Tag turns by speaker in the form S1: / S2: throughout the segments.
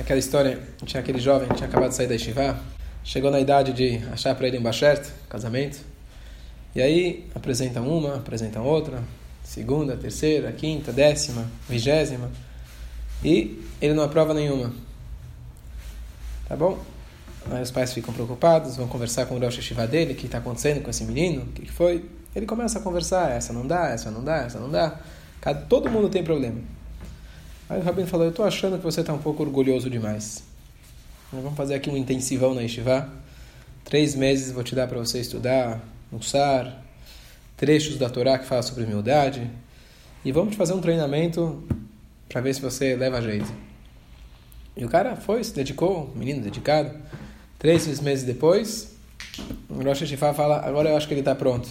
S1: aquela história, tinha aquele jovem que tinha acabado de sair da Yeshiva, chegou na idade de achar para ele um bachert, casamento, e aí apresentam uma, apresentam outra, segunda, terceira, quinta, décima, vigésima, e ele não aprova nenhuma. Tá bom? Aí os pais ficam preocupados, vão conversar com o Rosh Hashiva dele, o que está acontecendo com esse menino, o que, que foi. Ele começa a conversar, essa não dá, essa não dá, essa não dá. Todo mundo tem problema. Aí o Rabino falou, eu estou achando que você está um pouco orgulhoso demais. Vamos fazer aqui um intensivão na Yeshiva. Três meses vou te dar para você estudar, Mussar, trechos da Torá que falam sobre humildade. E vamos fazer um treinamento para ver se você leva jeito. E o cara foi, se dedicou, menino dedicado. Três meses depois, o Rosh Hashanah fala, agora eu acho que ele está pronto.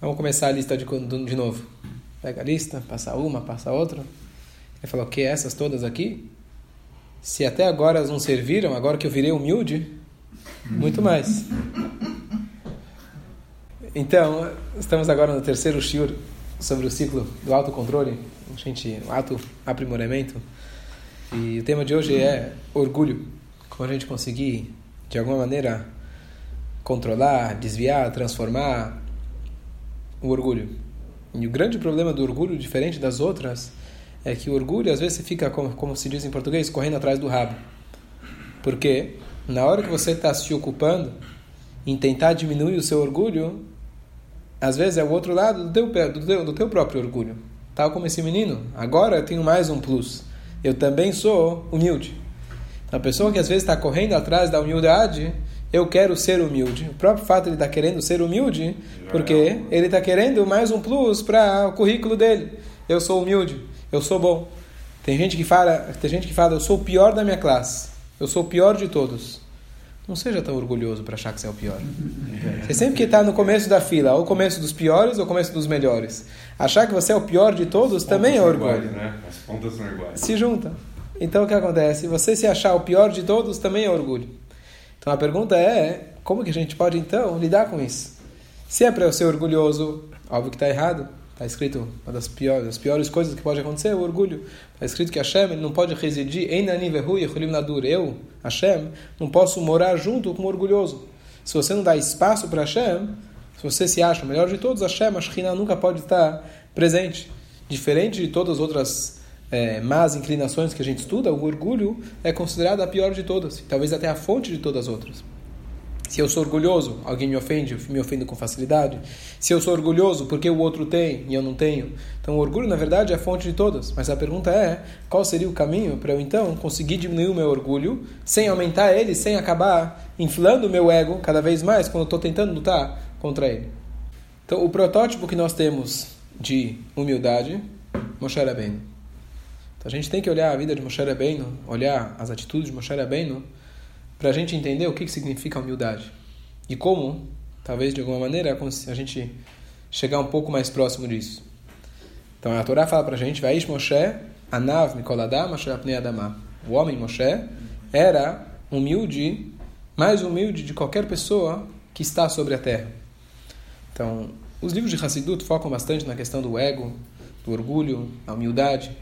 S1: Vamos começar a lista de, de novo. Pega a lista, passa uma, passa outra. Ele falou, que essas todas aqui? Se até agora elas não serviram, agora que eu virei humilde, muito mais. Então, estamos agora no terceiro shiur sobre o ciclo do autocontrole, gente, o auto aprimoramento. E o tema de hoje é orgulho como a gente conseguir, de alguma maneira, controlar, desviar, transformar o orgulho. E o grande problema do orgulho, diferente das outras, é que o orgulho, às vezes, você fica, como, como se diz em português, correndo atrás do rabo. Porque na hora que você está se ocupando em tentar diminuir o seu orgulho, às vezes é o outro lado do teu, do teu, do teu próprio orgulho. Tal como esse menino. Agora eu tenho mais um plus. Eu também sou humilde. A pessoa que às vezes está correndo atrás da humildade, eu quero ser humilde. O próprio fato de ele estar tá querendo ser humilde, porque é ele está querendo mais um plus para o currículo dele. Eu sou humilde, eu sou bom. Tem gente que fala, tem gente que fala, eu sou o pior da minha classe, eu sou o pior de todos. Não seja tão orgulhoso para achar que você é o pior. Você sempre que está no começo da fila, ou começo dos piores ou começo dos melhores. Achar que você é o pior de todos também é orgulho.
S2: Iguais, né? As pontas são iguais.
S1: Se junta. Então o que acontece? Você se achar o pior de todos também é orgulho. Então a pergunta é: como que a gente pode então lidar com isso? Se é para eu ser orgulhoso, óbvio que está errado. Está escrito uma das piores, das piores coisas que pode acontecer o orgulho. Está escrito que Hashem ele não pode residir em Nadur. Eu, Hashem, não posso morar junto com o orgulhoso. Se você não dá espaço para Hashem, se você se acha o melhor de todos, Hashem, a Shekhinah nunca pode estar presente. Diferente de todas as outras é, más inclinações que a gente estuda, o orgulho é considerado a pior de todas, talvez até a fonte de todas as outras. Se eu sou orgulhoso, alguém me ofende, me ofendo com facilidade. Se eu sou orgulhoso, porque o outro tem e eu não tenho? Então, o orgulho, na verdade, é a fonte de todas. Mas a pergunta é: qual seria o caminho para eu então conseguir diminuir o meu orgulho, sem aumentar ele, sem acabar inflando o meu ego cada vez mais quando eu estou tentando lutar contra ele? Então, o protótipo que nós temos de humildade, Moshe Rabbeinu. Então a gente tem que olhar a vida de Moshe Rabbeinu, olhar as atitudes de Moshe Rabbeinu, para a gente entender o que, significa humildade. E como, talvez de alguma maneira, a gente chegar um pouco mais próximo disso. Então a Torá fala para a gente, Vaish Moshe, Anav Mikoladam. O homem Moshe era humilde, mais humilde de qualquer pessoa que está sobre a terra. Então, os livros de Hassidut focam bastante na questão do ego, do orgulho, a humildade.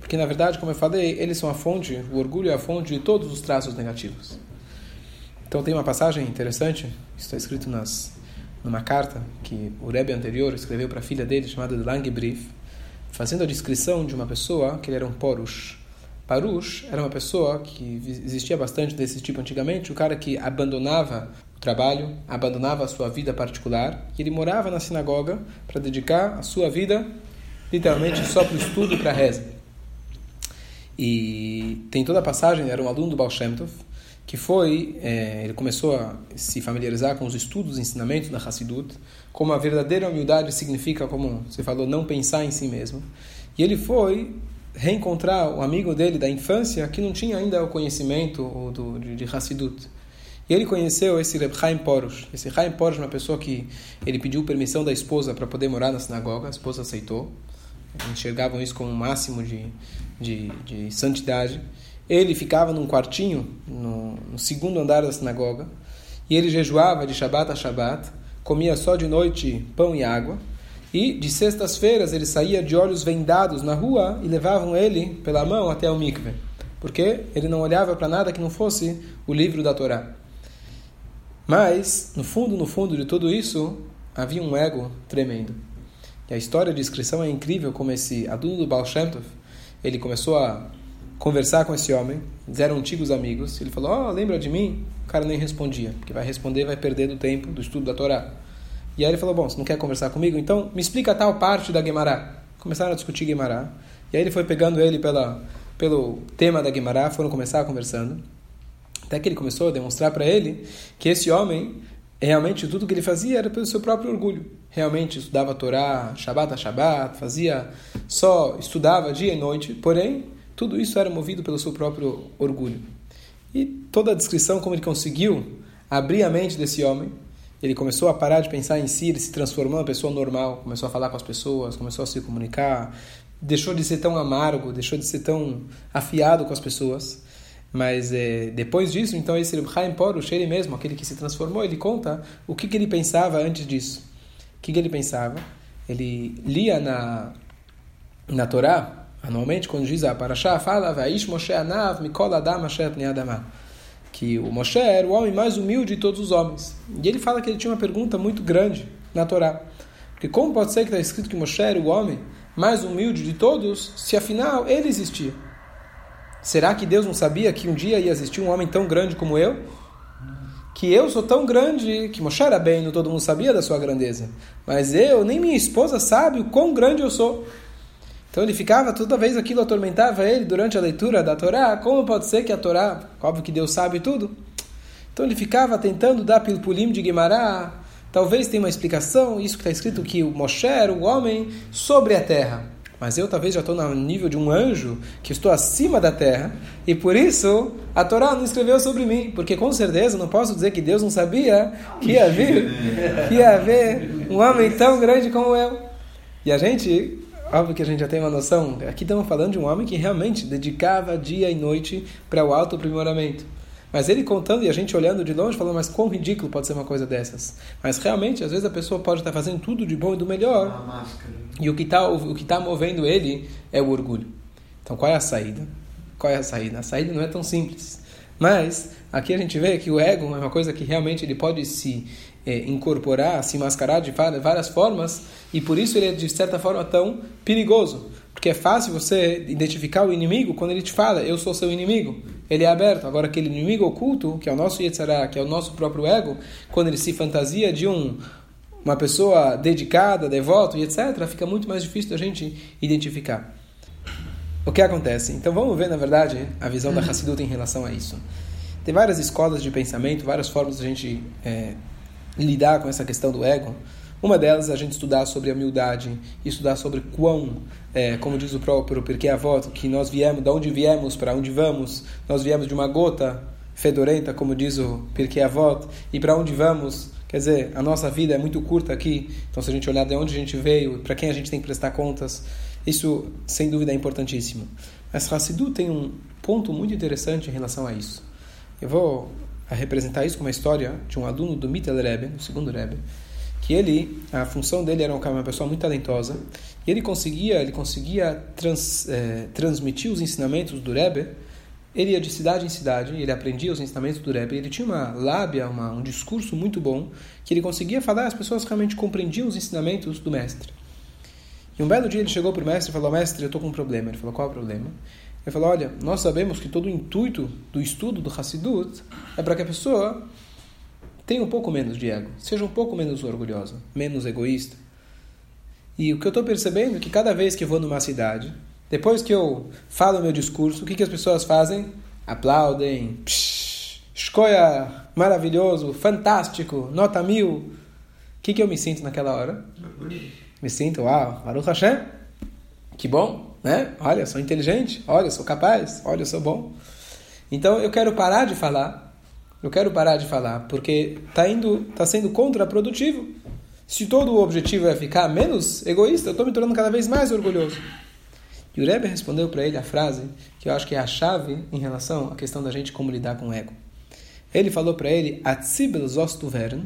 S1: Porque, na verdade, como eu falei, eles são a fonte, o orgulho é a fonte de todos os traços negativos. Então, tem uma passagem interessante, está escrito nas, numa carta que o Rebbe anterior escreveu para a filha dele, chamada Langbrief, fazendo a descrição de uma pessoa que ele era um porush. Parush era uma pessoa que existia bastante desse tipo antigamente, o cara que abandonava o trabalho, abandonava a sua vida particular, e ele morava na sinagoga para dedicar a sua vida literalmente só para o estudo e para a reza. E tem toda a passagem, era um aluno do Baal Shem Tov, que foi, é, ele começou a se familiarizar com os estudos e ensinamentos da Hassidut, como a verdadeira humildade significa, como você falou, não pensar em si mesmo. E ele foi reencontrar o amigo dele da infância que não tinha ainda o conhecimento do, de, de Hassidut. E ele conheceu esse Reb Chaim Porush. Esse Chaim Porush é uma pessoa que ele pediu permissão da esposa para poder morar na sinagoga, a esposa aceitou. Enxergavam isso como o máximo de, de, de santidade. Ele ficava num quartinho, no, no, segundo andar da sinagoga, e ele jejuava de Shabat a Shabat, comia só de noite pão e água, e de sextas-feiras ele saía de olhos vendados na rua e levavam ele pela mão até o mikve, porque ele não olhava para nada que não fosse o livro da Torá. Mas, no fundo, no fundo de tudo isso, havia um ego tremendo. E a história de inscrição é incrível como esse aluno do Baal Shem Tov, ele começou a conversar com esse homem, eles eram antigos amigos, ele falou, oh, lembra de mim? O cara nem respondia, porque vai responder, vai perder do tempo do estudo da Torá. E aí ele falou, bom, você não quer conversar comigo? Então me explica tal parte da Guemará. Começaram a discutir Guemará, e aí ele foi pegando ele pela, pelo tema da Guemará, foram começar conversando, até que ele começou a demonstrar para ele que esse homem, realmente tudo que ele fazia era pelo seu próprio orgulho. Realmente estudava a Torá, Shabbat a Shabbat, fazia só, estudava dia e noite, porém, tudo isso era movido pelo seu próprio orgulho. E toda a descrição, como ele conseguiu abrir a mente desse homem, ele começou a parar de pensar em si, ele se transformou uma pessoa normal, começou a falar com as pessoas, começou a se comunicar, deixou de ser tão amargo, deixou de ser tão afiado com as pessoas. Mas é, depois disso, então esse Reb Chaim Porush, ele mesmo, aquele que se transformou, ele conta o que, que ele pensava antes disso. O que, que ele pensava? Ele lia na, na Torá, anualmente, quando diz a Parashá, fala Vaish Moshe Anav Mikol Adam Adamah que o Moshe era o homem mais humilde de todos os homens. E ele fala que ele tinha uma pergunta muito grande na Torá. Porque como pode ser que está escrito que Moshe era o homem mais humilde de todos, se afinal ele existia? Será que Deus não sabia que um dia ia existir um homem tão grande como eu? Que eu sou tão grande que Moshe era bem, todo mundo sabia da sua grandeza. Mas eu, nem minha esposa sabe o quão grande eu sou. Então ele ficava, toda vez aquilo atormentava ele durante a leitura da Torá. Como pode ser que a Torá, óbvio que Deus sabe tudo. Então ele ficava tentando dar pilpulim de Guimará. Talvez tenha uma explicação, isso que está escrito que o Moshe era o homem sobre a terra. Mas eu talvez já estou no nível de um anjo, que estou acima da terra, e por isso a Torá não escreveu sobre mim, porque com certeza não posso dizer que Deus não sabia que ia vir, que ia haver um homem tão grande como eu. E a gente óbvio que a gente já tem uma noção. Aqui estamos falando de um homem que realmente dedicava dia e noite para o alto aprimoramento. Mas ele contando e a gente olhando de longe, falando, mas quão ridículo pode ser uma coisa dessas. Mas realmente, às vezes a pessoa pode estar fazendo tudo de bom e do melhor. E o que está o que tá movendo ele é o orgulho. Então qual é a saída? Qual é a saída? A saída não é tão simples. Mas aqui a gente vê que o ego é uma coisa que realmente ele pode se é, incorporar, se mascarar de várias formas, e por isso ele é de certa forma tão perigoso. Porque é fácil você identificar o inimigo quando ele te fala, eu sou seu inimigo. Ele é aberto. Agora, aquele inimigo oculto, que é o nosso Yetzirah, que é o nosso próprio ego, quando ele se fantasia de um, uma pessoa dedicada, devoto e etc., fica muito mais difícil da gente identificar. O que acontece? Então vamos ver, na verdade, a visão da Hassidut em relação a isso. Tem várias escolas de pensamento, várias formas de a gente é, lidar com essa questão do ego. Uma delas é a gente estudar sobre a humildade, estudar sobre quão, é, como diz o próprio Porque Avó, que nós viemos, de onde viemos, para onde vamos, nós viemos de uma gota fedorenta, como diz o Porque Avó, e para onde vamos, quer dizer, a nossa vida é muito curta aqui, então se a gente olhar de onde a gente veio, para quem a gente tem que prestar contas, isso sem dúvida é importantíssimo. Mas Hassidu tem um ponto muito interessante em relação a isso. Eu vou a representar isso com uma história de um aluno do Mittel Rebbe, do segundo Rebbe, que ele, a função dele era uma pessoa muito talentosa, e ele conseguia, ele conseguia trans, é, transmitir os ensinamentos do Rebbe, ele ia de cidade em cidade, ele aprendia os ensinamentos do Rebbe, ele tinha uma lábia, uma, um discurso muito bom, que ele conseguia falar, as pessoas realmente compreendiam os ensinamentos do mestre. E um belo dia ele chegou para o mestre e falou, mestre, eu estou com um problema. Ele falou, qual é o problema? Ele falou: olha, nós sabemos que todo o intuito do estudo do Hassidut é para que a pessoa tenha um pouco menos de ego, seja um pouco menos orgulhosa, menos egoísta. E o que eu estou percebendo é que cada vez que eu vou numa cidade, depois que eu falo o meu discurso, o que, que as pessoas fazem? Aplaudem, psh, escolha maravilhoso, fantástico, nota mil. O que, que eu me sinto naquela hora? Me sinto, uau, Baruch Hashem, que bom, né? Olha, sou inteligente, olha, sou capaz, olha, sou bom. Então eu quero parar de falar. Eu quero parar de falar porque está indo, tá sendo contraprodutivo. Se todo o objetivo é ficar menos egoísta, eu estou me tornando cada vez mais orgulhoso. E o Rebbe respondeu para ele a frase que eu acho que é a chave em relação à questão da gente como lidar com o ego. Ele falou para ele: Atzibel zostu vern,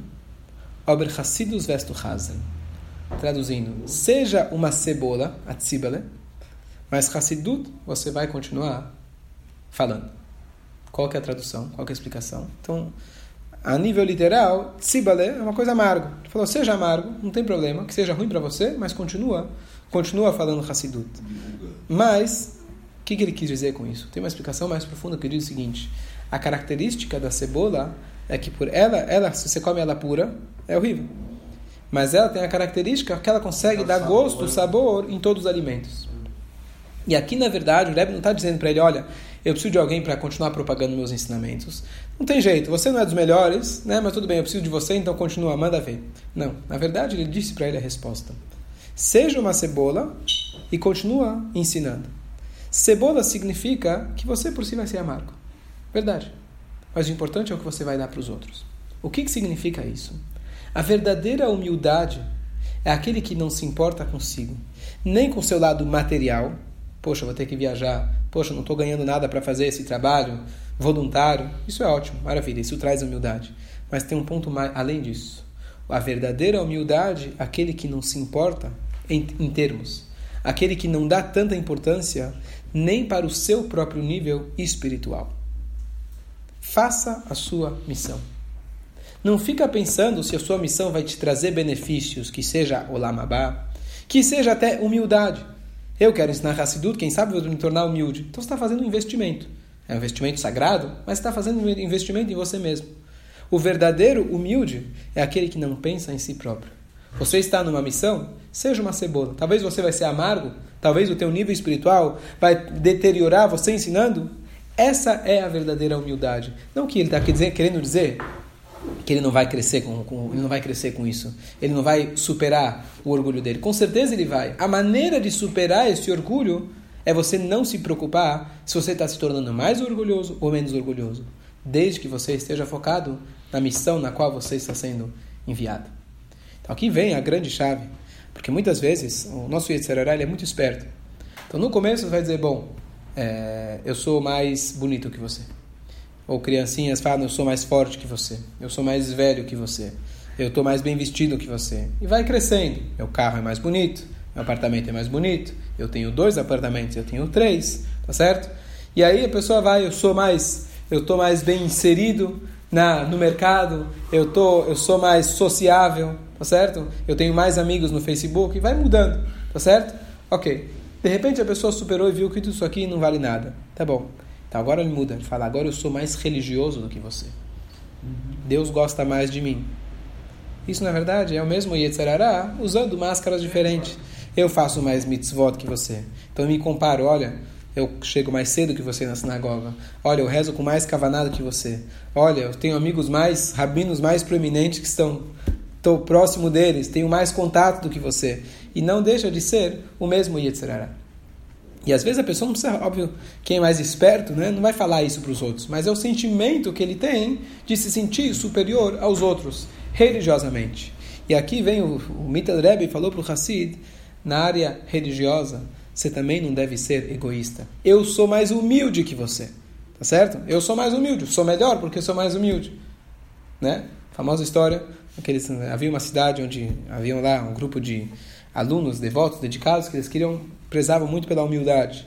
S1: ober chassidus vestu hazen. Traduzindo, seja uma cebola, atzibele, mas Hassidut, você vai continuar falando. Qual que é a tradução? Qual que é a explicação? Então, a nível literal, tzibale é uma coisa amargo. Ele falou, seja amargo, não tem problema, que seja ruim para você, mas continua, continua falando Hassidut. Mas, o que, que ele quis dizer com isso? Tem uma explicação mais profunda que diz o seguinte, a característica da cebola é que por ela, ela se você come ela pura, é horrível. Mas ela tem a característica que ela consegue dar gosto, sabor em todos os alimentos. E aqui, na verdade, o Rebbe não está dizendo para ele, olha, eu preciso de alguém para continuar propagando meus ensinamentos. Não tem jeito, você não é dos melhores, né? mas tudo bem, eu preciso de você, então continua, manda ver. Não, na verdade, ele disse para ele a resposta. Seja uma cebola e continua ensinando. Cebola significa que você por si vai ser amargo. Verdade. Mas o importante é o que você vai dar para os outros. O que, que significa isso? A verdadeira humildade é aquele que não se importa consigo, nem com seu lado material. Poxa, vou ter que viajar. Poxa, não estou ganhando nada para fazer esse trabalho voluntário. Isso é ótimo, maravilha. Isso traz humildade. Mas tem um ponto mais além disso. A verdadeira humildade, aquele que não se importa em, em termos, aquele que não dá tanta importância nem para o seu próprio nível espiritual. Faça a sua missão. Não fica pensando se a sua missão vai te trazer benefícios, que seja o lamabá, que seja até humildade. Eu quero ensinar Hassidut, quem sabe eu vou me tornar humilde. Então você está fazendo um investimento. É um investimento sagrado, mas está fazendo um investimento em você mesmo. O verdadeiro humilde é aquele que não pensa em si próprio. Você está numa missão, seja uma cebola. Talvez você vai ser amargo, talvez o teu nível espiritual vai deteriorar você ensinando. Essa é a verdadeira humildade. Não que ele está querendo dizer que ele não vai crescer com, com, ele não vai crescer com isso. Ele não vai superar o orgulho dele. Com certeza ele vai. A maneira de superar esse orgulho é você não se preocupar se você está se tornando mais orgulhoso ou menos orgulhoso, desde que você esteja focado na missão na qual você está sendo enviado. Então aqui vem a grande chave, porque muitas vezes o nosso Yetzirará é muito esperto. Então no começo você vai dizer, bom, é, eu sou mais bonito que você. Ou criancinhas falam, eu sou mais forte que você, eu sou mais velho que você, eu estou mais bem vestido que você. E vai crescendo. Meu carro é mais bonito, meu apartamento é mais bonito, eu tenho dois apartamentos, eu tenho três, tá certo? E aí a pessoa vai, eu sou mais, eu estou mais bem inserido na, no mercado, eu, tô, eu sou mais sociável, tá certo? Eu tenho mais amigos no Facebook, e vai mudando, tá certo? Ok. De repente a pessoa superou e viu que tudo isso aqui não vale nada. Tá bom. Então agora ele muda, ele fala: agora eu sou mais religioso do que você. Deus gosta mais de mim. Isso na verdade é o mesmo Yetzerará usando máscaras diferentes. Eu faço mais mitzvot que você. Então eu me comparo: olha, eu chego mais cedo que você na sinagoga. Olha, eu rezo com mais cavanado que você. Olha, eu tenho amigos mais, rabinos mais proeminentes que estão estou próximo deles, tenho mais contato do que você. E não deixa de ser o mesmo Yetzerará. E às vezes a pessoa não precisa, óbvio, quem é mais esperto, né, não vai falar isso para os outros, mas é o sentimento que ele tem de se sentir superior aos outros, religiosamente. E aqui vem o, o Mittel Rebbe falou para o Hassid, na área religiosa, você também não deve ser egoísta. Eu sou mais humilde que você, tá certo? Eu sou mais humilde, sou melhor porque sou mais humilde, né? Famosa história, aqueles, havia uma cidade onde havia lá um grupo de alunos devotos, dedicados, que eles queriam, prezavam muito pela humildade.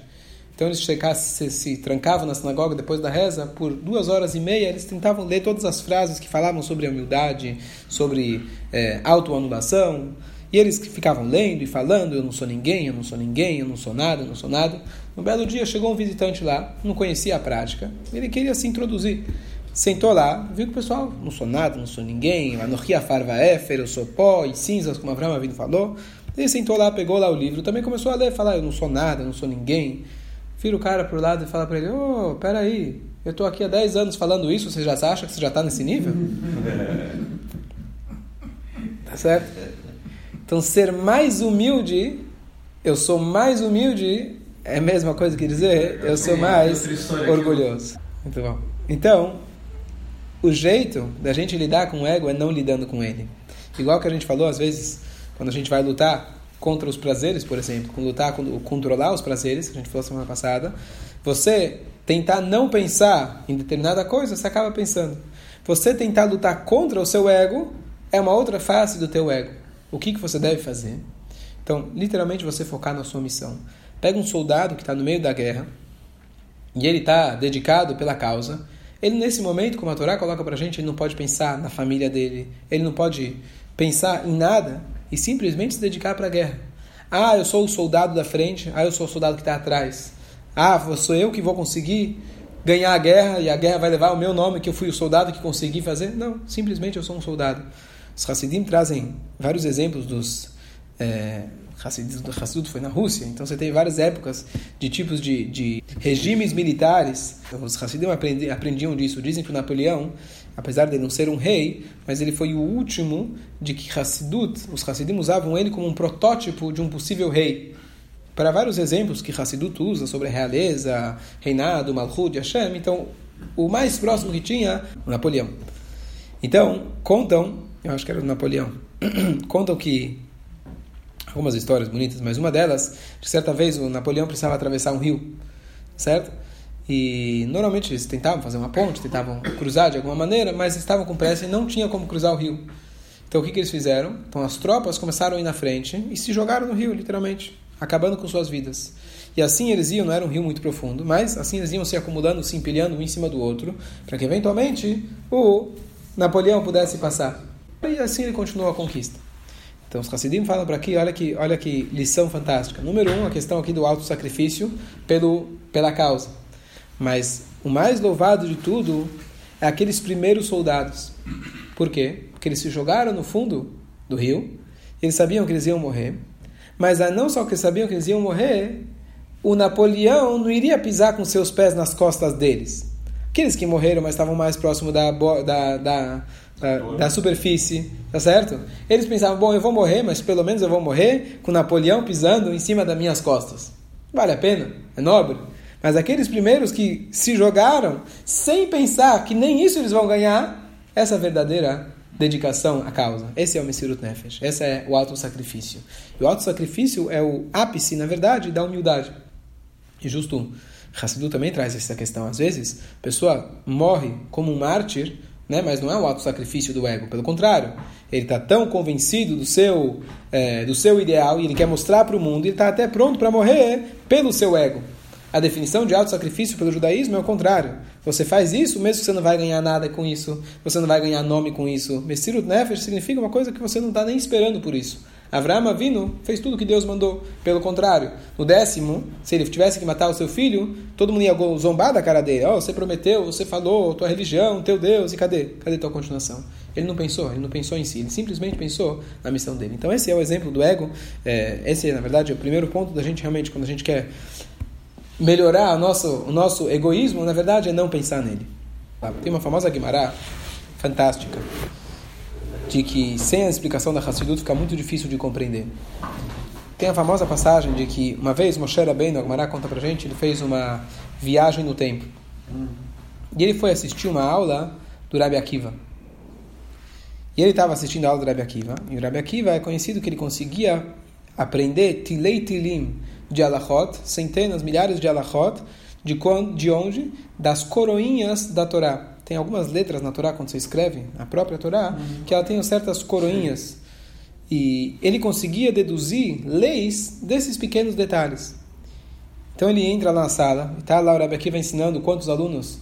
S1: Então eles chegassem, se, se, trancavam na sinagoga depois da reza, por duas horas e meia eles tentavam ler todas as frases que falavam sobre a humildade, sobre é, autoanulação, e eles ficavam lendo e falando, eu não sou ninguém, eu não sou ninguém, eu não sou nada, eu não sou nada. Um belo dia chegou um visitante lá, não conhecia a prática, ele queria se introduzir. Sentou lá, viu que o pessoal, não sou nada, não sou ninguém, anochia farva éfer, eu sou pó e cinzas, como Abraão Avino falou. Ele sentou lá, pegou lá o livro, também começou a ler, falar, eu não sou nada, eu não sou ninguém. Vira o cara pro lado e fala para ele, ô, oh, peraí, eu estou aqui há 10 anos falando isso, você já acha que você já está nesse nível? tá certo? Então, ser mais humilde, eu sou mais humilde, é a mesma coisa que dizer, eu sou mais orgulhoso. Muito bom. Então, o jeito da gente lidar com o ego é não lidando com ele. Igual que a gente falou, às vezes, quando a gente vai lutar contra os prazeres, por exemplo, quando lutar, quando controlar os prazeres, que a gente falou semana passada, você tentar não pensar em determinada coisa, você acaba pensando. Você tentar lutar contra o seu ego é uma outra face do teu ego. O que, que você deve fazer? Então, literalmente, você focar na sua missão. Pega um soldado que está no meio da guerra, e ele está dedicado pela causa, ele nesse momento, como a Torá coloca para a gente, ele não pode pensar na família dele, ele não pode pensar em nada e simplesmente se dedicar para a guerra. Ah, eu sou o soldado da frente, ah, eu sou o soldado que está atrás. Ah, sou eu que vou conseguir ganhar a guerra e a guerra vai levar o meu nome, que eu fui o soldado que consegui fazer. Não, simplesmente eu sou um soldado. Os Hassidim trazem vários exemplos dos. É, Hassidut foi na Rússia, então você tem várias épocas de tipos de, de regimes militares. Os Hassidim aprendi, aprendiam disso. Dizem que o Napoleão, apesar de não ser um rei, mas ele foi o último de que Hassidut, os Hassidim usavam ele como um protótipo de um possível rei para vários exemplos que Hassidut usa sobre realeza, reinado, Malchut, Hashem. Então, o mais próximo que tinha, o Napoleão. Então, contam, eu acho que era o Napoleão, contam que algumas histórias bonitas, mas uma delas, de certa vez o Napoleão precisava atravessar um rio, certo? E normalmente eles tentavam fazer uma ponte, tentavam cruzar de alguma maneira, mas estavam com pressa e não tinha como cruzar o rio. Então o que, que eles fizeram? Então as tropas começaram a ir na frente e se jogaram no rio, literalmente acabando com suas vidas. E assim eles iam, não era um rio muito profundo, mas assim eles iam se acumulando, se empilhando um em cima do outro, para que eventualmente o Napoleão pudesse passar. E assim ele continuou a conquista. Então os Hassidim falam para aqui, olha que, olha que lição fantástica. Número um, a questão aqui do alto sacrifício pelo, pela causa. Mas o mais louvado de tudo é aqueles primeiros soldados. Por quê? Porque eles se jogaram no fundo do rio, eles sabiam que eles iam morrer, mas não só que sabiam que eles iam morrer, o Napoleão não iria pisar com seus pés nas costas deles. Aqueles que morreram, mas estavam mais próximo da, da, da, da, da superfície, tá certo? Eles pensavam, bom, eu vou morrer, mas pelo menos eu vou morrer com Napoleão pisando em cima das minhas costas. Vale a pena? É nobre? Mas aqueles primeiros que se jogaram sem pensar que nem isso eles vão ganhar, essa verdadeira dedicação à causa. Esse é o Messirut Nefesh. Esse é o auto-sacrifício. E o auto-sacrifício é o ápice, na verdade, da humildade. E justo Hassidu também traz essa questão. Às vezes, a pessoa morre como um mártir, né? mas não é o auto-sacrifício do ego. Pelo contrário, ele está tão convencido do seu, é, do seu ideal e ele quer mostrar para o mundo, ele está até pronto para morrer pelo seu ego. A definição de auto-sacrifício pelo judaísmo é o contrário. Você faz isso, mesmo que você não vai ganhar nada com isso, você não vai ganhar nome com isso. Messirut Nefesh significa uma coisa que você não está nem esperando por isso. Avraham Avinu fez tudo o que Deus mandou. Pelo contrário, no décimo, se ele tivesse que matar o seu filho, todo mundo ia zombar da cara dele. Oh, você prometeu, você falou, tua religião, teu Deus, e cadê? Cadê tua continuação? Ele não pensou, ele não pensou em si, ele simplesmente pensou na missão dele. Então esse é o exemplo do ego. É, esse, na verdade, é o primeiro ponto da gente realmente, quando a gente quer melhorar o nosso, o nosso egoísmo, na verdade, é não pensar nele. Tem uma famosa Guimará, fantástica, de que sem a explicação da Hassidut fica muito difícil de compreender. Tem a famosa passagem de que uma vez Moshe Rabbeinu, a Guimará conta pra gente, ele fez uma viagem no tempo. E ele foi assistir uma aula do Rabi Akiva. E ele estava assistindo a aula do Rabi Akiva. E o Rabi Akiva é conhecido que ele conseguia aprender Tilei Tilim, de alachot, centenas, milhares de alachot, de, de onde? Das coroinhas da Torá. Tem algumas letras na Torá, quando você escreve, a própria Torá, uhum. que ela tem certas coroinhas. E ele conseguia deduzir leis desses pequenos detalhes. Então ele entra lá na sala, e está lá o Rabi Akiva ensinando quantos alunos?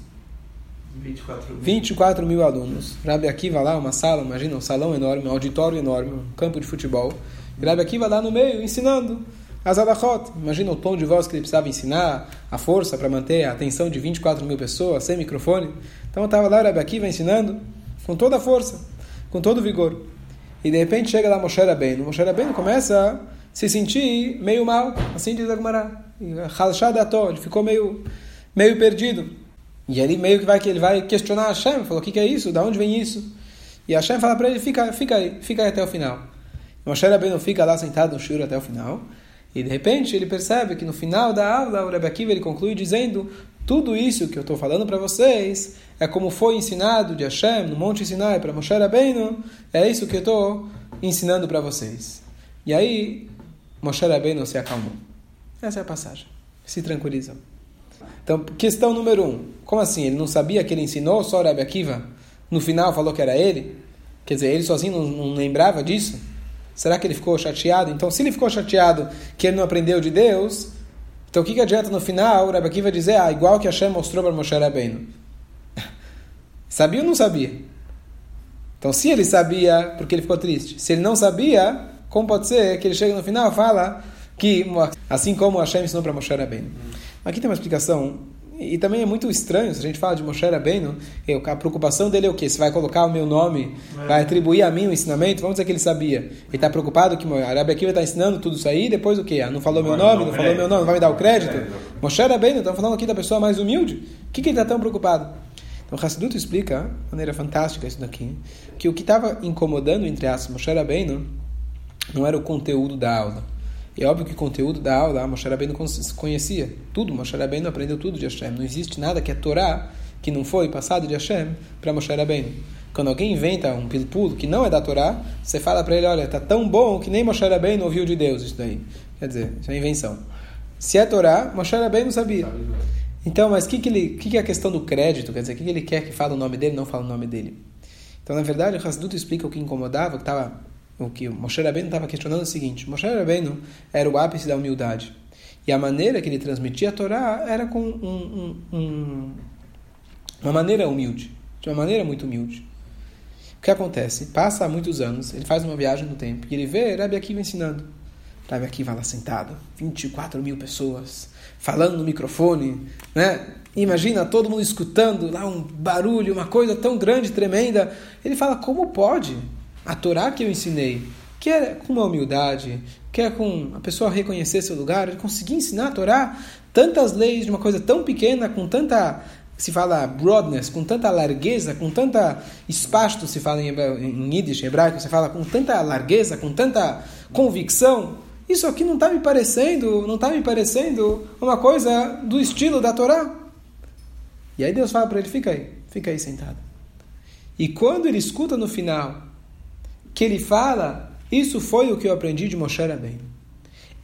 S2: 24 mil.
S1: 24 mil alunos. Rabi Akiva lá, uma sala, imagina, um salão enorme, um auditório enorme, um campo de futebol. E Rabi Akiva lá no meio, ensinando as alachot. Imagina o tom de voz que ele precisava ensinar, a força para manter a atenção de 24 mil pessoas, sem microfone. Então estava lá o Rabi Akiva ensinando com toda a força, com todo o vigor. E de repente chega lá Moshe Rabbeinu. Moshe Rabbeinu começa a se sentir meio mal, assim diz Agmará. Ele ficou meio, meio perdido. E ali meio que vai ele vai questionar Hashem, falou: "O que, que é isso? Da onde vem isso?" E Hashem fala para ele: "Fica, fica aí, fica aí até o final." Moshe Rabbeinu fica lá sentado no shur até o final. E de repente ele percebe que no final da aula o Rebbe Akiva ele conclui dizendo tudo isso que eu estou falando para vocês é como foi ensinado de Hashem no Monte Sinai para Moshe Rabbeinu, é isso que eu estou ensinando para vocês. E aí Moshe Rabbeinu se acalmou. Essa é a passagem. Se tranquiliza. Então, questão número um. Como assim? Ele não sabia que ele ensinou só o Rebbe Akiva? No final falou que era ele? Quer dizer, ele sozinho não, não lembrava disso? Será que ele ficou chateado? Então, se ele ficou chateado que ele não aprendeu de Deus, Então o que, que adianta no final o Rebbe Akiva dizer, ah, igual que Hashem mostrou para Moshe Rabbeinu? sabia ou não sabia? Então se ele sabia, porque ele ficou triste. Se ele não sabia, como pode ser que ele chega no final e fala que, assim como Hashem ensinou para Moshe Rabbeinu. Aqui tem uma explicação e também é muito estranho, se a gente fala de Moshe Rabbeinu, a preocupação dele é o quê? Se vai colocar o meu nome, é. vai atribuir a mim o ensinamento, vamos dizer que ele sabia. Ele está preocupado que a Arabi Akiva está ensinando tudo isso aí, depois o quê? Ah, não falou meu nome, não falou meu nome, não vai me dar o crédito? É, Moshe Rabbeinu, estamos falando aqui da pessoa mais humilde. O que, que ele está tão preocupado? Então Hassidut explica, de maneira fantástica isso daqui, que o que estava incomodando, entre aspas, Moshe Rabbeinu, não era o conteúdo da aula é óbvio que o conteúdo da aula, Moshe Rabbeinu conhecia tudo, Moshe Rabbeinu aprendeu tudo de Hashem. Não existe nada que é Torá que não foi passado de Hashem para Moshe Rabbeinu. Quando alguém inventa um pilpulo que não é da Torá, você fala para ele, olha, está tão bom que nem Moshe Rabbeinu ouviu de Deus isso daí. Quer dizer, isso é invenção. Se é Torá, Moshe Rabbeinu sabia. Então, mas o que, que, ele, que, que é a questão do crédito? Quer dizer, o que, que ele quer que fale o nome dele não fala o nome dele? Então, na verdade, o Hasdut explica o que incomodava, que estava o que Moshe Rabbeinu estava questionando é o seguinte: Moshe Rabbeinu era o ápice da humildade. E a maneira que ele transmitia a Torá era com um, um, um, uma maneira humilde, de uma maneira muito humilde. O que acontece? Passa muitos anos, ele faz uma viagem no tempo e ele vê Rabi Akiva ensinando. Rabi Akiva lá sentado, 24 mil pessoas, falando no microfone, né? Imagina todo mundo escutando lá um barulho, uma coisa tão grande, tremenda. Ele fala: como pode? A Torá que eu ensinei, que é com uma humildade, que é com a pessoa reconhecer seu lugar, conseguir ensinar a Torá tantas leis de uma coisa tão pequena, com tanta se fala broadness, com tanta largueza, com tanta espaço, se fala em, em Yiddish, hebraico, se fala com tanta largueza, com tanta convicção. Isso aqui não está me parecendo, não está me parecendo uma coisa do estilo da Torá. E aí Deus fala para ele, fica aí, fica aí sentado. E quando ele escuta no final que ele fala, isso foi o que eu aprendi de Moshe Rabbeinu.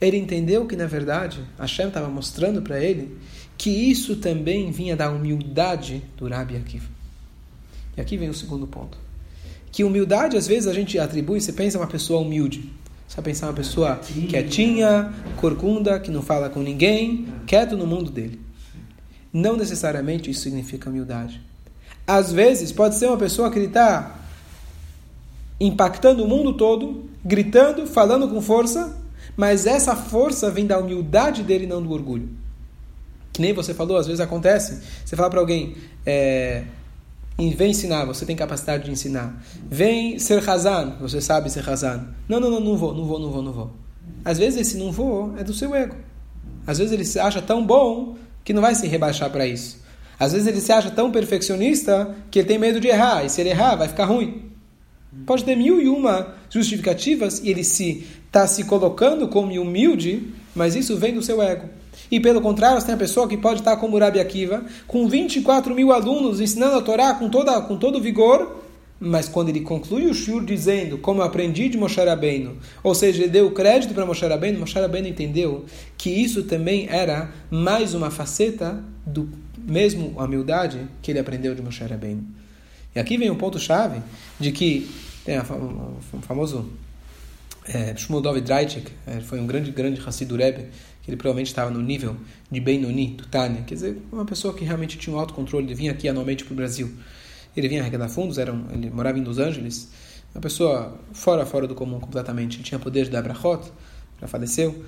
S1: Ele entendeu que, na verdade, Hashem estava mostrando para ele que isso também vinha da humildade do Rabi Akiva. E aqui vem o segundo ponto. Que humildade, às vezes, a gente atribui, você pensa uma pessoa humilde. Você vai pensar uma pessoa quietinha, corcunda, que não fala com ninguém, quieto no mundo dele. Não necessariamente isso significa humildade. Às vezes, pode ser uma pessoa que está impactando o mundo todo, gritando, falando com força, mas essa força vem da humildade dele, não do orgulho. Que nem você falou, às vezes acontece. Você fala para alguém, é, vem ensinar, você tem capacidade de ensinar. Vem ser razan, você sabe ser razan. Não, não, não, não vou, não vou, não vou, não vou. Às vezes esse não vou é do seu ego. Às vezes ele se acha tão bom que não vai se rebaixar para isso. Às vezes ele se acha tão perfeccionista que ele tem medo de errar. E se ele errar, vai ficar ruim. Pode ter mil e uma justificativas e ele se está se colocando como humilde, mas isso vem do seu ego. E pelo contrário, você tem a pessoa que pode estar como Rabi Akiva, com 24 mil alunos ensinando a Torá com, toda, com todo vigor, mas quando ele conclui o shur dizendo, como eu aprendi de Moshe Rabbeinu, ou seja, ele deu crédito para Moshe Rabbeinu, Moshe Rabbeinu entendeu que isso também era mais uma faceta do mesmo humildade que ele aprendeu de Moshe Rabbeinu. E aqui vem um ponto-chave de que tem o famoso é, Shmuel David é, foi um grande, grande Hassid Rebbe, que ele provavelmente estava no nível de Benoni, do Tânia, quer dizer, uma pessoa que realmente tinha um autocontrole, ele vinha aqui anualmente para o Brasil. Ele vinha arrecadar fundos, era um, ele morava em Los Angeles, uma pessoa fora, fora do comum completamente, ele tinha poder de dar já faleceu,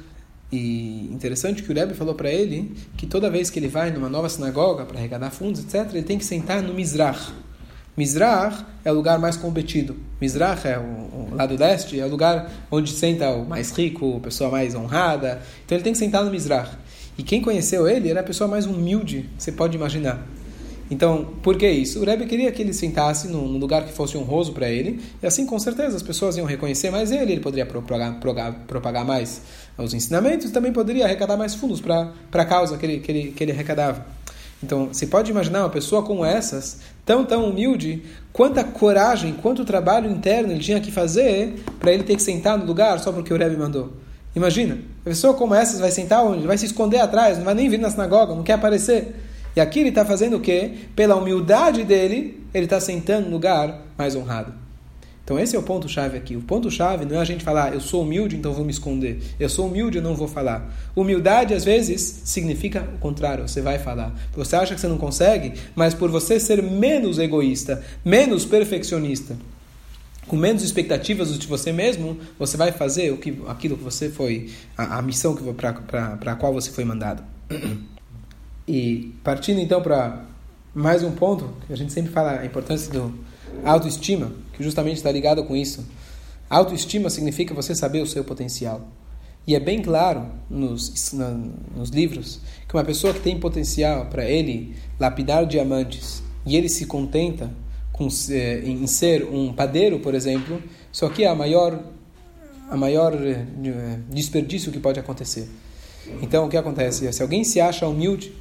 S1: e interessante que o Rebbe falou para ele que toda vez que ele vai numa nova sinagoga para arrecadar fundos, etc., ele tem que sentar no Mizrach, Mizrach é o lugar mais competido. Mizrach é o, o, lado leste, é o lugar onde senta o mais rico, a pessoa mais honrada. Então ele tem que sentar no Mizrach. E quem conheceu ele era a pessoa mais humilde, você pode imaginar. Então, por que isso? O Rebbe queria que ele sentasse num, lugar que fosse honroso para ele, e assim, com certeza, as pessoas iam reconhecer mais ele, ele poderia propagar, propagar, mais os ensinamentos, e também poderia arrecadar mais fundos para a causa que ele, que, ele, que ele arrecadava. Então, você pode imaginar uma pessoa como essas, tão, tão humilde, quanta coragem, quanto trabalho interno ele tinha que fazer para ele ter que sentar no lugar só porque o Rebbe mandou. Imagina, uma pessoa como essas vai sentar onde? Vai se esconder atrás, não vai nem vir na sinagoga, não quer aparecer. E aqui ele está fazendo o quê? Pela humildade dele, ele está sentando no lugar mais honrado. Então esse é o ponto-chave aqui. O ponto-chave não é a gente falar, eu sou humilde, então vou me esconder. Eu sou humilde, eu não vou falar. Humildade, às vezes, significa o contrário, você vai falar. Você acha que você não consegue, mas por você ser menos egoísta, menos perfeccionista, com menos expectativas de você mesmo, você vai fazer o que, aquilo que você foi, a, a missão para a qual você foi mandado. E partindo então para mais um ponto, que a gente sempre fala a importância do autoestima, que justamente está ligado com isso. Autoestima significa você saber o seu potencial. E é bem claro nos, na, nos livros que uma pessoa que tem potencial para ele lapidar diamantes e ele se contenta com, eh, em ser um padeiro, por exemplo, isso aqui é a maior, a maior eh, desperdício que pode acontecer. Então, o que acontece? Se alguém se acha humilde,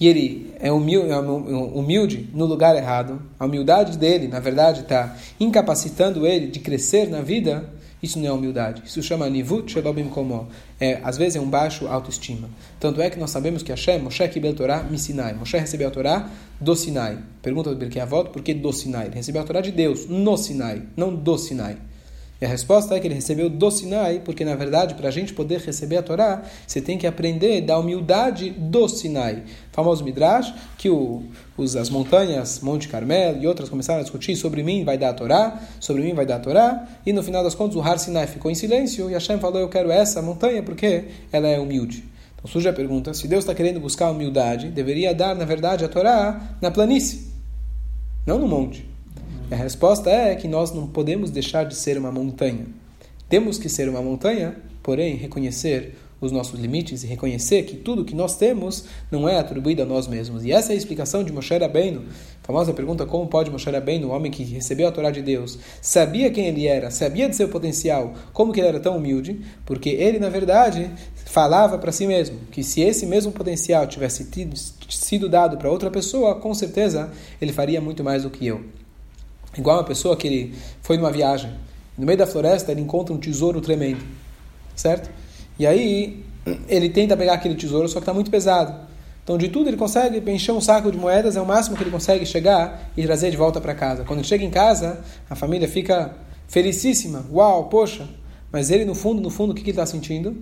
S1: e ele é humilde, é humilde no lugar errado, a humildade dele, na verdade, está incapacitando ele de crescer na vida, isso não é humildade. Isso chama nivut shelobim komo. É, às vezes é um baixo autoestima. Tanto é que nós sabemos que Hashem, Moshe Kibel Torah, Sinai. Moshe recebeu a Torá do Sinai. Pergunta do Birkei Avot, por que do Sinai? Ele recebeu a Torá de Deus, no Sinai, não do Sinai. E a resposta é que ele recebeu do Sinai, porque na verdade, para a gente poder receber a Torá, você tem que aprender da humildade do Sinai. O famoso Midrash, que o, os, as montanhas, Monte Carmelo e outras começaram a discutir sobre mim vai dar a Torá, sobre mim vai dar a Torá, e no final das contas o Har Sinai ficou em silêncio e Hashem falou: Eu quero essa montanha porque ela é humilde. Então surge a pergunta: se Deus está querendo buscar humildade, deveria dar, na verdade, a Torá na planície, não no monte. A resposta é que nós não podemos deixar de ser uma montanha. Temos que ser uma montanha, porém reconhecer os nossos limites e reconhecer que tudo que nós temos não é atribuído a nós mesmos. E essa é a explicação de Moshe Rabbeinu. A famosa pergunta, como pode Moshe Rabbeinu, o homem que recebeu a Torá de Deus, sabia quem ele era, sabia de seu potencial, como que ele era tão humilde? Porque ele, na verdade, falava para si mesmo que se esse mesmo potencial tivesse tido, sido dado para outra pessoa, com certeza ele faria muito mais do que eu. Igual uma pessoa que ele foi numa viagem, no meio da floresta ele encontra um tesouro tremendo, certo? E aí ele tenta pegar aquele tesouro, só que está muito pesado. Então, de tudo, ele consegue encher um saco de moedas, é o máximo que ele consegue chegar e trazer de volta para casa. Quando ele chega em casa, a família fica felicíssima. Uau, poxa! Mas ele, no fundo, no fundo, o que, que ele está sentindo?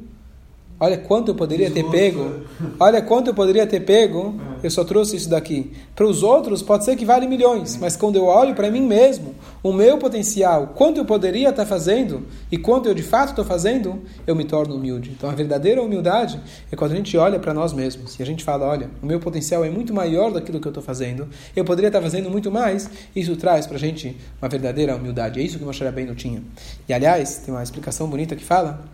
S1: Olha quanto eu poderia ter pego. Olha quanto eu poderia ter pego. Eu só trouxe isso daqui. Para os outros, pode ser que vale milhões. Mas quando eu olho para mim mesmo, o meu potencial, quanto eu poderia estar fazendo e quanto eu de fato estou fazendo, eu me torno humilde. Então a verdadeira humildade é quando a gente olha para nós mesmos e a gente fala: olha, o meu potencial é muito maior daquilo que eu estou fazendo. Eu poderia estar fazendo muito mais. Isso traz para a gente uma verdadeira humildade. É isso que Moshe Rabbeinu tinha. E aliás, tem uma explicação bonita que fala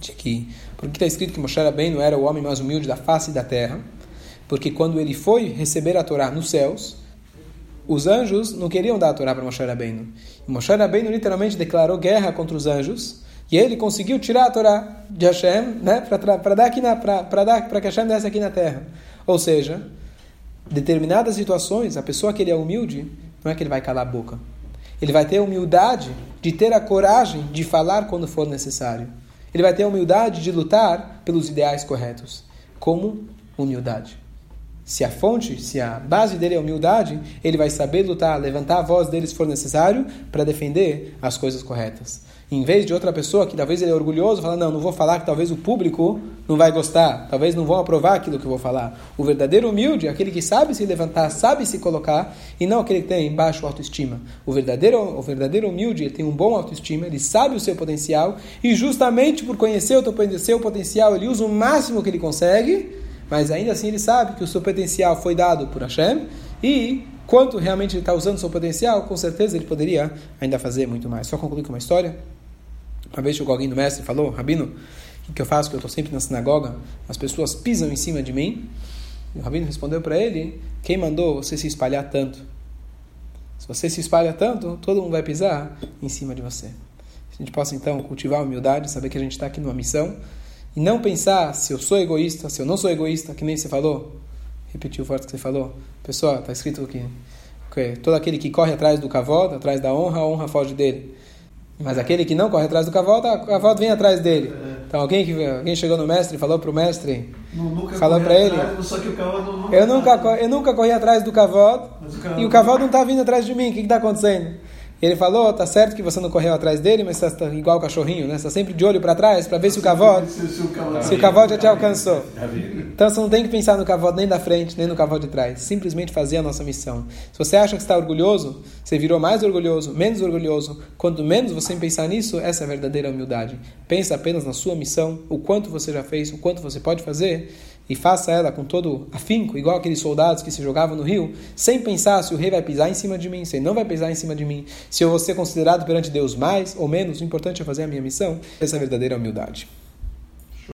S1: de que porque está escrito que Moshe Rabbeinu era o homem mais humilde da face da terra, porque quando ele foi receber a Torá nos céus, os anjos não queriam dar a Torá para Moshe Rabbeinu. E Moshe Rabbeinu literalmente declarou guerra contra os anjos, e ele conseguiu tirar a Torá de Hashem, né, para dar aqui na para que Hashem desse aqui na terra. Ou seja, determinadas situações, a pessoa que ele é humilde, não é que ele vai calar a boca. Ele vai ter a humildade de ter a coragem de falar quando for necessário. Ele vai ter a humildade de lutar pelos ideais corretos. Como humildade. Se a fonte, se a base dele é humildade, ele vai saber lutar, levantar a voz dele se for necessário para defender as coisas corretas. Em vez de outra pessoa que talvez ele é orgulhoso, fala: Não, não vou falar que talvez o público não vai gostar, talvez não vão aprovar aquilo que eu vou falar. O verdadeiro humilde é aquele que sabe se levantar, sabe se colocar, e não aquele que tem baixo autoestima. O verdadeiro, o verdadeiro humilde ele tem um bom autoestima, ele sabe o seu potencial, e justamente por conhecer o seu potencial, ele usa o máximo que ele consegue, mas ainda assim ele sabe que o seu potencial foi dado por Hashem, e quanto realmente ele está usando o seu potencial, com certeza ele poderia ainda fazer muito mais. Só concluir com uma história. Uma vez chegou alguém do mestre e falou, Rabino, o que eu faço? Que eu estou sempre na sinagoga, as pessoas pisam em cima de mim. E o Rabino respondeu para ele, quem mandou você se espalhar tanto? Se você se espalha tanto, todo mundo vai pisar em cima de você. A gente possa então cultivar a humildade, saber que a gente está aqui numa missão e não pensar se eu sou egoísta, se eu não sou egoísta, que nem você falou. Repetiu forte o que você falou. Pessoal, está escrito aqui. Que todo aquele que corre atrás do cavalo, atrás da honra, a honra foge dele. Mas aquele que não corre atrás do cavalo, a cavalo vem atrás dele. É. Então alguém que alguém chegou no mestre e falou para o mestre, falou para ele, eu nunca eu nunca corri atrás do cavalo e o cavalo não está vindo atrás de mim. O que está acontecendo? E ele falou, tá certo que você não correu atrás dele, mas está igual o cachorrinho, né? Está sempre de olho para trás para ver se o cavalo, se o cavalo já te alcançou. Então você não tem que pensar no cavalo nem da frente, nem no cavalo de trás. Simplesmente fazer a nossa missão. Se você acha que está orgulhoso, você virou mais orgulhoso, menos orgulhoso. Quanto menos você pensar nisso, essa é a verdadeira humildade. Pensa apenas na sua missão, o quanto você já fez, o quanto você pode fazer e faça ela com todo afinco, igual aqueles soldados que se jogavam no rio, sem pensar se o rei vai pisar em cima de mim, se ele não vai pisar em cima de mim, se eu vou ser considerado perante Deus mais ou menos, o importante é fazer a minha missão. Essa é verdadeira humildade.